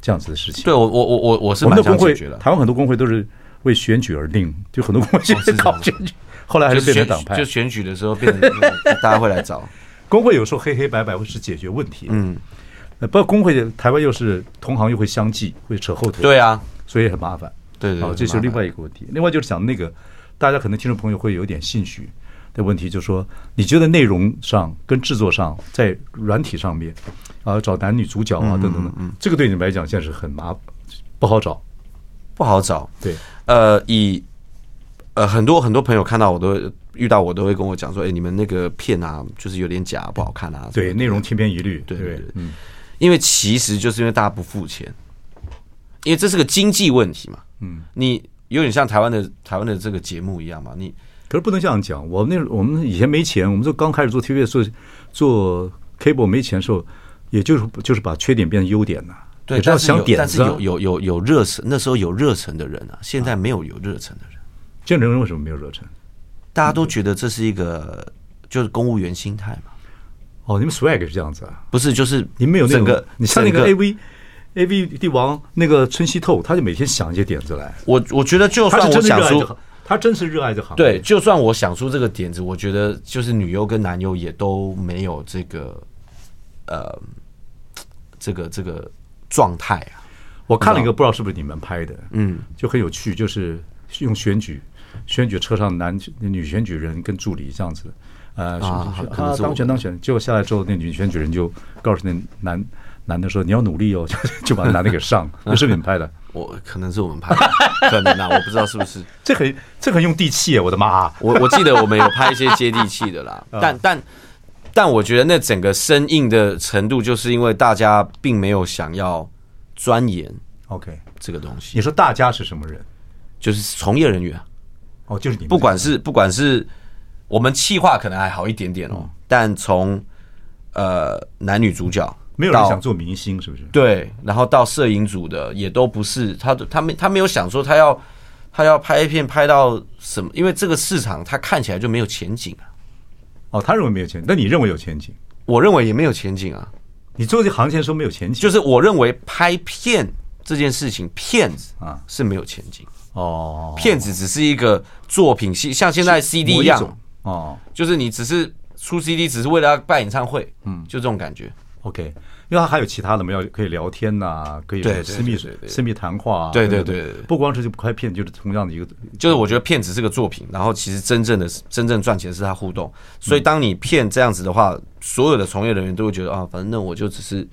Speaker 1: 这样子的事情。
Speaker 2: 对我我我我我是
Speaker 1: 蛮想解决的，台湾很多工会都是。为选举而定，就很多工会现在搞选举，后来还是变成党派。
Speaker 2: 就选举的时候变成 大家会来找
Speaker 1: 工会，有时候黑黑白白会是解决问题。嗯，不过工会台湾又是同行又会相继，会扯后腿。
Speaker 2: 对啊，
Speaker 1: 所以很麻烦。
Speaker 2: 对对，
Speaker 1: 好，这是另外一个问题。另外就是讲那个，大家可能听众朋友会有点兴趣的问题，就是说，你觉得内容上跟制作上，在软体上面啊，找男女主角啊等等等，这个对你们来讲现在是很麻不好找，
Speaker 2: 不好找。
Speaker 1: 对。
Speaker 2: 呃，以呃很多很多朋友看到我都遇到我都会跟我讲说，哎，你们那个片啊，就是有点假，不好看啊。
Speaker 1: 对，内容千篇一律。
Speaker 2: 对对对，嗯，因为其实就是因为大家不付钱，因为这是个经济问题嘛。嗯，你有点像台湾的台湾的这个节目一样嘛。你
Speaker 1: 可是不能这样讲，我们那我们以前没钱，我们就刚开始做 TVB 做做 cable 没钱的时候，也就是就是把缺点变成优点呐。
Speaker 2: 对，但是有，但是有有有有热忱，那时候有热忱的人啊，现在没有有热忱的人。
Speaker 1: 这样的人为什么没有热忱？
Speaker 2: 大家都觉得这是一个就是公务员心态嘛。
Speaker 1: 哦，你们 swag 是这样子啊？
Speaker 2: 不是，就是
Speaker 1: 你们没有那
Speaker 2: 个，
Speaker 1: 你像那个 AV AV 帝王那个春熙透，他就每天想一些点子来。
Speaker 2: 我我觉得就算我想出，
Speaker 1: 他真是热爱这行。
Speaker 2: 对，就算我想出这个点子，我觉得就是女优跟男优也都没有这个呃这个这个状态啊。
Speaker 1: 我看了一个，不知道是不是你们拍的，嗯，就很有趣，就是用选举选举车上男女选举人跟助理这样子。呃，啊，可能是当选当选，结果下来之后，那女选举人就告诉那男男的说：“你要努力哦。”就就把男的给上。那是你们拍的？
Speaker 2: 我可能是我们拍的，可能啊，我不知道是不是。
Speaker 1: 这很这很用地气，我的妈！
Speaker 2: 我我记得我们有拍一些接地气的啦，但但但我觉得那整个生硬的程度，就是因为大家并没有想要钻研。
Speaker 1: OK，
Speaker 2: 这个东西，
Speaker 1: 你说大家是什么人？
Speaker 2: 就是从业人员。
Speaker 1: 哦，就是你，
Speaker 2: 不管是不管是。我们企划可能还好一点点哦，但从呃男女主角，
Speaker 1: 没有人想做明星，是不是？
Speaker 2: 对，然后到摄影组的也都不是，他他没他没有想说他要他要拍一片拍到什么，因为这个市场他看起来就没有前景啊。
Speaker 1: 哦，他认为没有前景，那你认为有前景？
Speaker 2: 我认为也没有前景啊。
Speaker 1: 你做这行情的时候没有前景，
Speaker 2: 就是我认为拍片这件事情，骗子啊。是没有前景。哦，骗子只是一个作品，像现在 CD 一样。哦，就是你只是出 CD，只是为了要办演唱会，嗯，就这种感觉。
Speaker 1: OK，因为他还有其他的嘛，要可以聊天呐，可以私密私密谈话，
Speaker 2: 啊对对对，
Speaker 1: 不光是就拍片，就是同样的一个，
Speaker 2: 就是我觉得片只是个作品，然后其实真正的真正赚钱是他互动。所以当你骗这样子的话，所有的从业人员都会觉得啊，反正那我就只是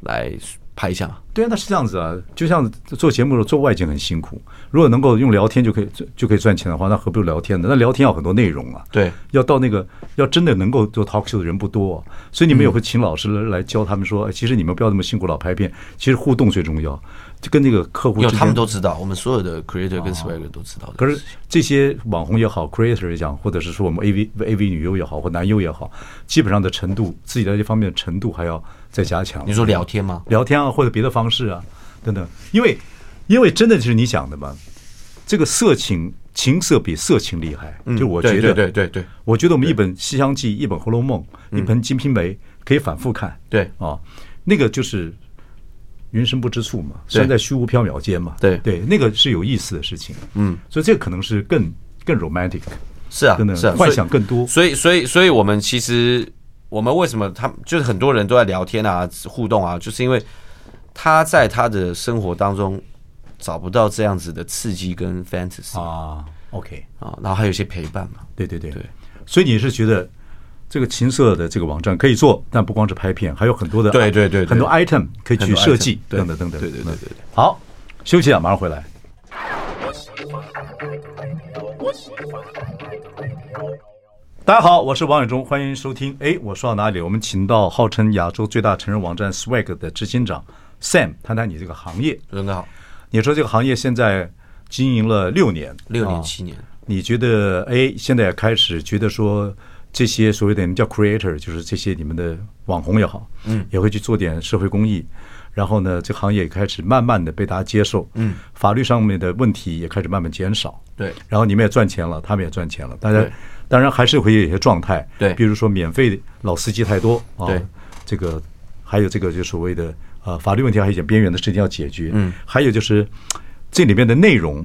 Speaker 2: 来。拍一下，
Speaker 1: 对啊，那是这样子啊，就像做节目的时候做外景很辛苦，如果能够用聊天就可以就可以赚钱的话，那何不聊天呢？那聊天要很多内容啊，
Speaker 2: 对，
Speaker 1: 要到那个要真的能够做 talk show 的人不多啊，所以你们也会请老师来教他们说，其实你们不要那么辛苦老拍片，其实互动最重要。就跟那个客户，
Speaker 2: 他们都知道，我们所有的 creator 跟 swagger 都知道的。
Speaker 1: 可是这些网红也好，creator 也讲，或者是说我们 AV AV 女优也好，或男优也好，基本上的程度，自己在这方面的程度还要再加强。
Speaker 2: 你说聊天吗？
Speaker 1: 聊天啊，或者别的方式啊，等等。因为因为真的就是你讲的嘛，这个色情情色比色情厉害。就我觉得，
Speaker 2: 对对对对，
Speaker 1: 我觉得我们一本《西厢记》，一本《红楼梦》，一本《金瓶梅》，可以反复看。
Speaker 2: 对
Speaker 1: 啊，那个就是。云深不知处嘛，身在虚无缥缈间嘛，
Speaker 2: 对
Speaker 1: 对，那个是有意思的事情，嗯，所以这个可能是更更 romantic，
Speaker 2: 是啊，
Speaker 1: 是啊，幻想更多，
Speaker 2: 所以所以所以我们其实我们为什么他就是很多人都在聊天啊互动啊，就是因为他在他的生活当中找不到这样子的刺激跟 fantasy
Speaker 1: 啊，OK。
Speaker 2: 啊，然后还有一些陪伴嘛，
Speaker 1: 对对对。对，所以你是觉得。这个情色的这个网站可以做，但不光是拍片，还有很多的
Speaker 2: 对对对，
Speaker 1: 很多 item 可以去设计等等等等。
Speaker 2: 对对对对，
Speaker 1: 好，休息啊，马上回来。大家好，我是王伟忠，欢迎收听。哎，我说到哪里？我们请到号称亚洲最大成人网站 Swag 的执行长 Sam 谈谈你这个行业。
Speaker 2: 主持人好，
Speaker 1: 你说这个行业现在经营了六年，
Speaker 2: 六年七年，
Speaker 1: 你觉得哎，现在也开始觉得说。这些所谓的你们叫 creator，就是这些你们的网红也好，嗯，也会去做点社会公益，然后呢，这个行业也开始慢慢的被大家接受，嗯，法律上面的问题也开始慢慢减少，
Speaker 2: 对，
Speaker 1: 然后你们也赚钱了，他们也赚钱了，大家当然还是会有一些状态，
Speaker 2: 对，
Speaker 1: 比如说免费老司机太多啊，
Speaker 2: 对，
Speaker 1: 这个还有这个就所谓的呃法律问题还有一些边缘的事情要解决，嗯，还有就是这里面的内容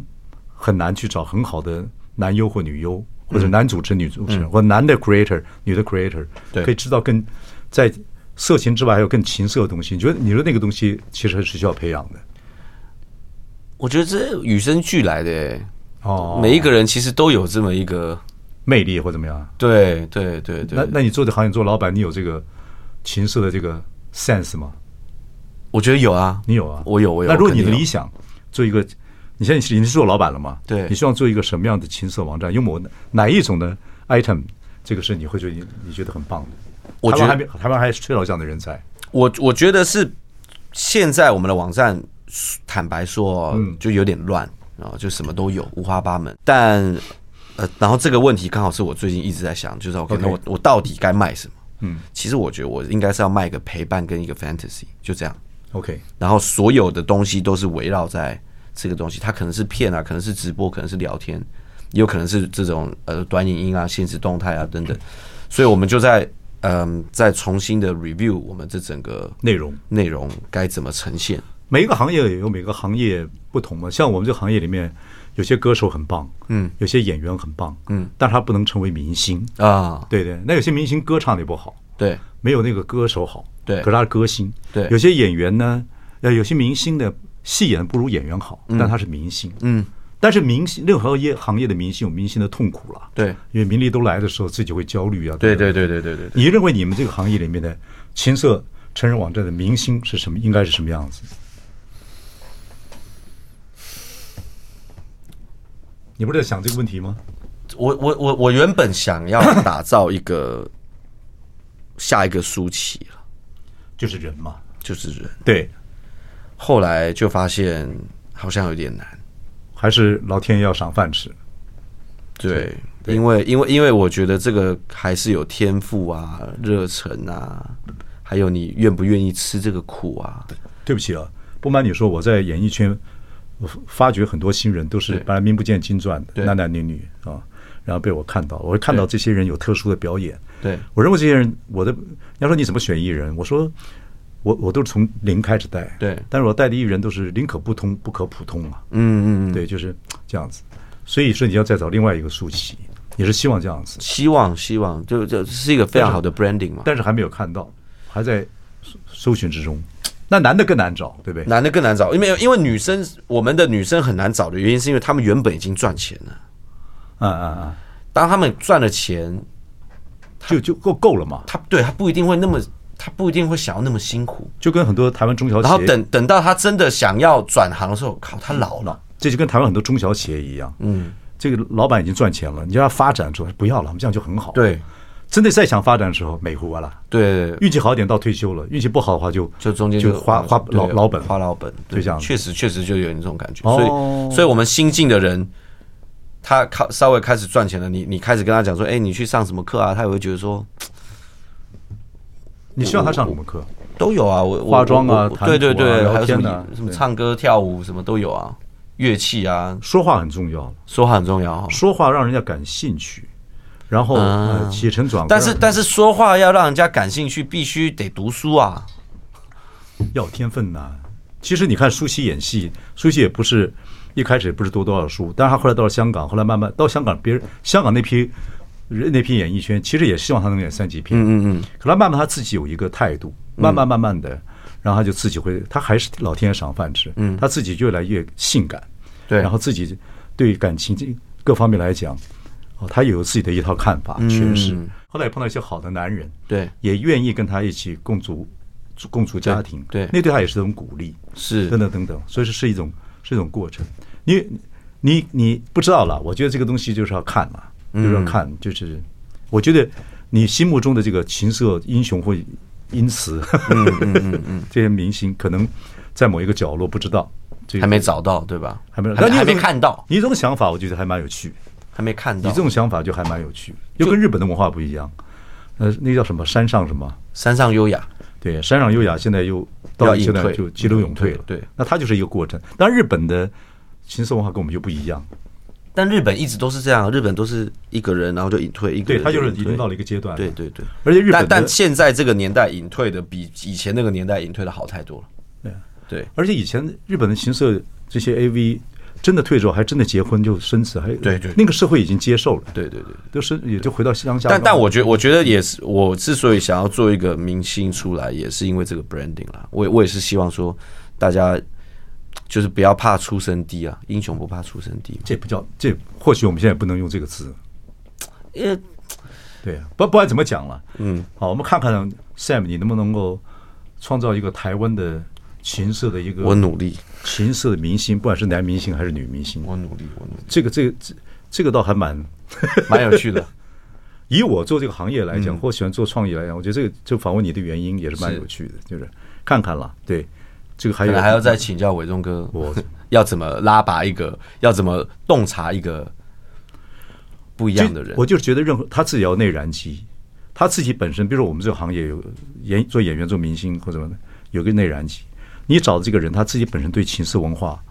Speaker 1: 很难去找很好的男优或女优。或者男主持、女主持人，或男的 creator、女的 creator，可以知道更在色情之外还有更情色的东西。你觉得你说那个东西其实是需要培养的？
Speaker 2: 我觉得这与生俱来的哦，每一个人其实都有这么一个
Speaker 1: 魅力或怎么样？
Speaker 2: 对对对对。
Speaker 1: 那那你做这行业做老板，你有这个情色的这个 sense 吗？
Speaker 2: 我觉得有啊，
Speaker 1: 你有啊，
Speaker 2: 我有我有。
Speaker 1: 那如果你的理想做一个。你现在你是做老板了嘛？
Speaker 2: 对，
Speaker 1: 你希望做一个什么样的情色网站？有某哪一种的 item，这个是你会觉得你觉得很棒的？我觉得还没台湾还是缺少这样的人才。
Speaker 2: 我我觉得是现在我们的网站，坦白说，嗯，就有点乱啊，就什么都有，五花八门。但呃，然后这个问题刚好是我最近一直在想，就是我可能我我到底该卖什么？嗯，其实我觉得我应该是要卖一个陪伴跟一个 fantasy，就这样。
Speaker 1: OK，
Speaker 2: 然后所有的东西都是围绕在。这个东西，它可能是片啊，可能是直播，可能是聊天，也有可能是这种呃短影音啊、现实动态啊等等，所以我们就在嗯、呃、再重新的 review 我们这整个
Speaker 1: 内容
Speaker 2: 内容该怎么呈现。
Speaker 1: 每一个行业也有每个行业不同嘛，像我们这个行业里面，有些歌手很棒，嗯，有些演员很棒，嗯，但他不能成为明星。啊。对对，那有些明星歌唱的不好，对，没有那个歌手好，对，可是他是歌星，对，有些演员呢，呃，有些明星的戏演的不如演员好，但他是明星，嗯，但是明星任何业行业的明星有明星的痛苦了，对，因为名利都来的时候，自己会焦虑啊，对对对对？对对。你认为你们这个行业里面的情色成人网站的明星是什么？应该是什么样子？你不是在想这个问题吗？
Speaker 2: 我我我我原本想要打造一个下一个舒淇了，
Speaker 1: 就是人嘛，
Speaker 2: 就是人。
Speaker 1: 对，
Speaker 2: 后来就发现好像有点难，
Speaker 1: 还是老天要赏饭吃。
Speaker 2: 对，因为因为因为我觉得这个还是有天赋啊、热忱啊，还有你愿不愿意吃这个苦啊。
Speaker 1: 对不起啊，不瞒你说，我在演艺圈。我发觉很多新人都是本来名不见经传的男男女女啊，然后被我看到，我会看到这些人有特殊的表演。对，我认为这些人，我的要说你怎么选艺人，我说我我都是从零开始带。对，但是我带的艺人都是宁可不通不可普通嘛。嗯嗯嗯，对，就是这样子。所以说你要再找另外一个舒淇，也是希望这样子。
Speaker 2: 希望希望，就这是一个非常好的 branding 嘛。
Speaker 1: 但是还没有看到，还在搜寻之中。那男的更难找，对不对？
Speaker 2: 男的更难找，因为因为女生，我们的女生很难找的原因，是因为他们原本已经赚钱了。
Speaker 1: 嗯嗯嗯！
Speaker 2: 当他们赚了钱，
Speaker 1: 就就够够了嘛？
Speaker 2: 他对他不一定会那么，他不一定会想要那么辛苦。
Speaker 1: 就跟很多台湾中小企业，
Speaker 2: 然后等等到他真的想要转行的时候，靠，他老了。
Speaker 1: 这就跟台湾很多中小企业一样。嗯，这个老板已经赚钱了，你叫他发展出来不要了，我们这样就很好。对。真的再想发展的时候，美糊了。对，运气好一点到退休了，运气不好的话就就中间就花花老老本，
Speaker 2: 花老本，
Speaker 1: 就这样。
Speaker 2: 确实确实就有这种感觉。所以，所以我们新进的人，他靠稍微开始赚钱了，你你开始跟他讲说，哎，你去上什么课啊？他也会觉得说，
Speaker 1: 你希望他上什么课？
Speaker 2: 都有啊，我
Speaker 1: 化妆啊，
Speaker 2: 对对对，还有什么什么唱歌跳舞什么都有啊，乐器啊，
Speaker 1: 说话很重要，
Speaker 2: 说话很重要，
Speaker 1: 说话让人家感兴趣。然后起承转合，
Speaker 2: 但是但是说话要让人家感兴趣，必须得读书啊，
Speaker 1: 要天分呐。其实你看舒淇演戏，舒淇也不是一开始也不是读多少书，但是她后来到了香港，后来慢慢到香港，别人香港那批人那批演艺圈，其实也希望她能演三级片。嗯嗯。可她慢慢她自己有一个态度，慢慢慢慢的，然后她就自己会，她还是老天爷赏饭吃。嗯。他自己越来越性感，对，然后自己对感情这各方面来讲。哦，他有自己的一套看法，诠释。后来也碰到一些好的男人，对，也愿意跟他一起共组、共组家庭，对，那对他也是一种鼓励，是等等等等。所以说是一种是一种过程。你你你不知道了，我觉得这个东西就是要看嘛，就是要看，就是我觉得你心目中的这个情色英雄会因此，嗯嗯嗯，这些明星可能在某一个角落不知道，
Speaker 2: 还没找到，对吧？
Speaker 1: 还没，
Speaker 2: 还还没看到。
Speaker 1: 你这种想法，我觉得还蛮有趣。
Speaker 2: 还没看到，
Speaker 1: 你这种想法就还蛮有趣，又跟日本的文化不一样。呃，那叫什么？山上什么？
Speaker 2: 山上优雅。
Speaker 1: 对，山上优雅现在又到现在就急流勇退了。对，那它就是一个过程。但日本的情色文化跟我们就不一样。
Speaker 2: 但日本一直都是这样，日本都是一个人然后就隐退，一个人
Speaker 1: 对他就是已经到了一个阶段。
Speaker 2: 对对对，而且日本，但现在这个年代隐退的比以前那个年代隐退的好太多了。对对，
Speaker 1: 而且以前日本的情色这些 AV。真的退之后，还真的结婚就生子，还对对，那个社会已经接受了，对对对，就是也就回到乡下。
Speaker 2: 但但我觉得，我觉得也是，我之所以想要做一个明星出来，也是因为这个 branding 啦。我我也是希望说，大家就是不要怕出身低啊，英雄不怕出身低。
Speaker 1: 这不叫这，或许我们现在不能用这个词，呃对啊，不不管怎么讲了，嗯，好，我们看看 Sam，你能不能够创造一个台湾的。情色的一个，
Speaker 2: 我努力。
Speaker 1: 情色的明星，不管是男明星还是女明星，
Speaker 2: 我努力，我努力。
Speaker 1: 这个，这个，这，这个倒还蛮
Speaker 2: 蛮有趣的。
Speaker 1: 以我做这个行业来讲，或喜欢做创意来讲，我觉得这个就访问你的原因也是蛮有趣的，就是看看了。对，这个还有
Speaker 2: 还要再请教伟忠哥，我 要怎么拉拔一个，要怎么洞察一个不一样的人。
Speaker 1: 我就是觉得，任何他自己要内燃机，他自己本身，比如说我们这个行业有演做演员、做明星或者什么的，有个内燃机。你找的这个人，他自己本身对情色文化，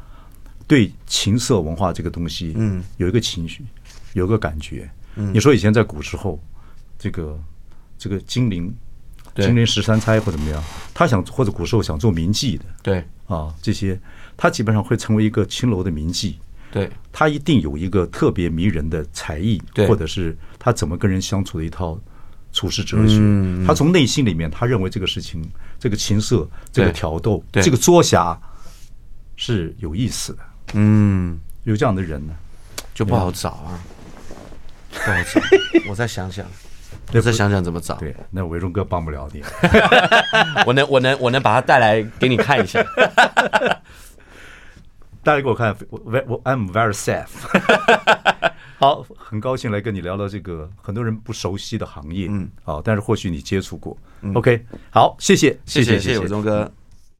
Speaker 1: 对情色文化这个东西，嗯，有一个情绪，有个感觉。嗯。你说以前在古时候，这个这个金陵，金陵十三钗或怎么样，他想或者古时候想做名妓的，
Speaker 2: 对。
Speaker 1: 啊，这些他基本上会成为一个青楼的名妓。
Speaker 2: 对，
Speaker 1: 他一定有一个特别迷人的才艺，或者是他怎么跟人相处的一套处世哲学。他从内心里面，他认为这个事情，这个情色，这个挑逗，这个捉侠是有意思的。嗯，有这样的人呢，
Speaker 2: 就不好找啊，不好找。我再想想，我再想想怎么找。
Speaker 1: 对，那伟忠哥帮不了你。
Speaker 2: 我能，我能，我能把他带来给你看一下。
Speaker 1: 带来给我看，我我 I'm very safe。好，很高兴来跟你聊聊这个很多人不熟悉的行业，嗯，好，但是或许你接触过。OK，好，谢谢，
Speaker 2: 谢谢，谢谢伟忠哥。